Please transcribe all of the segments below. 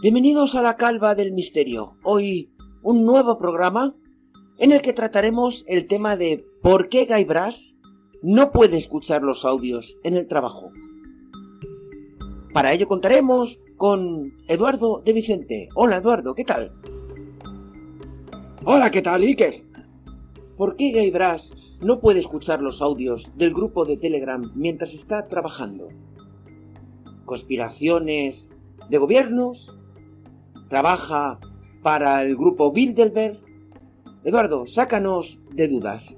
Bienvenidos a la Calva del Misterio. Hoy un nuevo programa en el que trataremos el tema de por qué Guy Brass no puede escuchar los audios en el trabajo. Para ello contaremos con Eduardo de Vicente. Hola Eduardo, ¿qué tal? Hola, ¿qué tal, Iker? ¿Por qué Guy Brass no puede escuchar los audios del grupo de Telegram mientras está trabajando? ¿Conspiraciones de gobiernos? ¿Trabaja para el grupo Bilderberg? Eduardo, sácanos de dudas.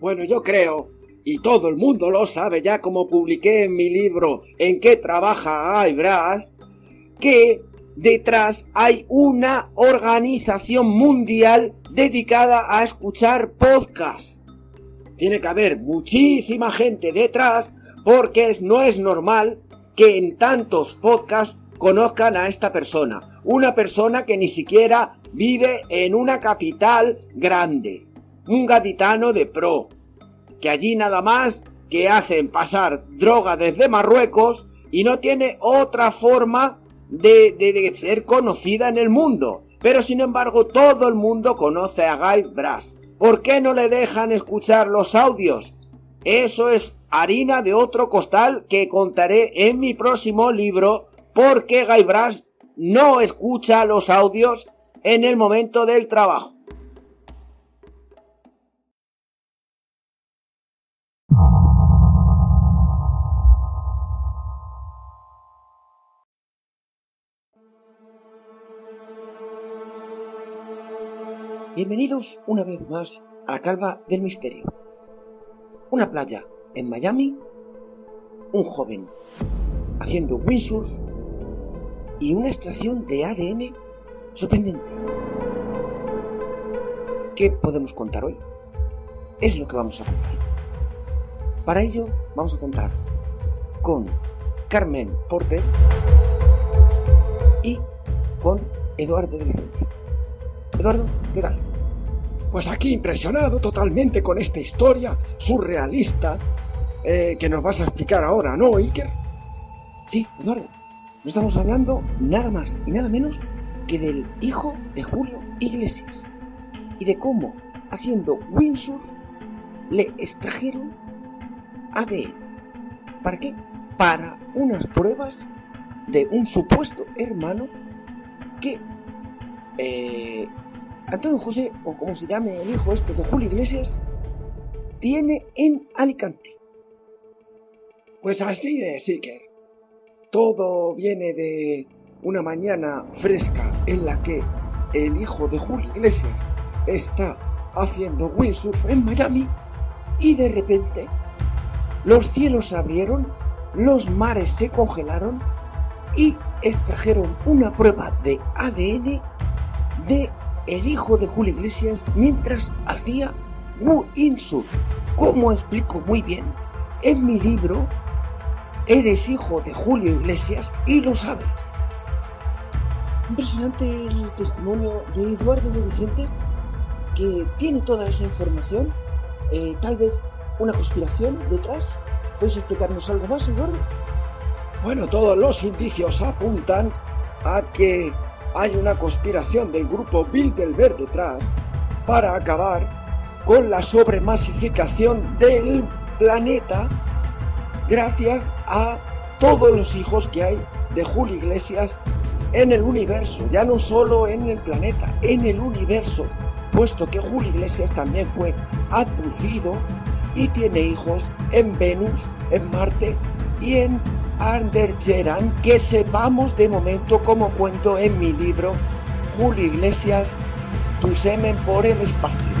Bueno, yo creo, y todo el mundo lo sabe ya como publiqué en mi libro En qué trabaja Guy Brass, que detrás hay una organización mundial dedicada a escuchar podcasts. Tiene que haber muchísima gente detrás porque no es normal que en tantos podcasts conozcan a esta persona. Una persona que ni siquiera vive en una capital grande. Un gaditano de pro. Que allí nada más que hacen pasar droga desde Marruecos y no tiene otra forma de, ser conocida en el mundo. Pero sin embargo todo el mundo conoce a Guy Brass. ¿Por qué no le dejan escuchar los audios? Eso es harina de otro costal que contaré en mi próximo libro porque Guy Brass no escucha los audios en el momento del trabajo. Bienvenidos una vez más a la Calva del Misterio. Una playa en Miami, un joven haciendo windsurf y una extracción de ADN sorprendente. ¿Qué podemos contar hoy? Es lo que vamos a contar. Para ello vamos a contar con Carmen Porter y con Eduardo de Vicente. Eduardo, ¿qué tal? Pues aquí impresionado totalmente con esta historia surrealista eh, que nos vas a explicar ahora, ¿no, Iker? Sí, Eduardo. No estamos hablando nada más y nada menos que del hijo de Julio Iglesias y de cómo, haciendo windsurf, le extrajeron ADN. ¿Para qué? Para unas pruebas de un supuesto hermano que eh, Antonio José, o como se llame el hijo este de Julio Iglesias, tiene en Alicante. Pues así es, Iker. Todo viene de una mañana fresca en la que el hijo de Julio Iglesias está haciendo windsurf en Miami y de repente los cielos se abrieron, los mares se congelaron y extrajeron una prueba de ADN de el hijo de Julio Iglesias mientras hacía windsurf. Como explico muy bien en mi libro, eres hijo de Julio Iglesias y lo sabes. Impresionante el testimonio de Eduardo de Vicente, que tiene toda esa información. Eh, tal vez una conspiración detrás. ¿Puedes explicarnos algo más, Eduardo? Bueno, todos los indicios apuntan a que hay una conspiración del grupo Bilderberg detrás para acabar con la sobremasificación del planeta gracias a todos los hijos que hay de Julio Iglesias en el universo, ya no solo en el planeta, en el universo, puesto que Julio Iglesias también fue abducido y tiene hijos en Venus, en Marte y en Andergeran que sepamos de momento, como cuento en mi libro, Julio Iglesias, tu semen por el espacio.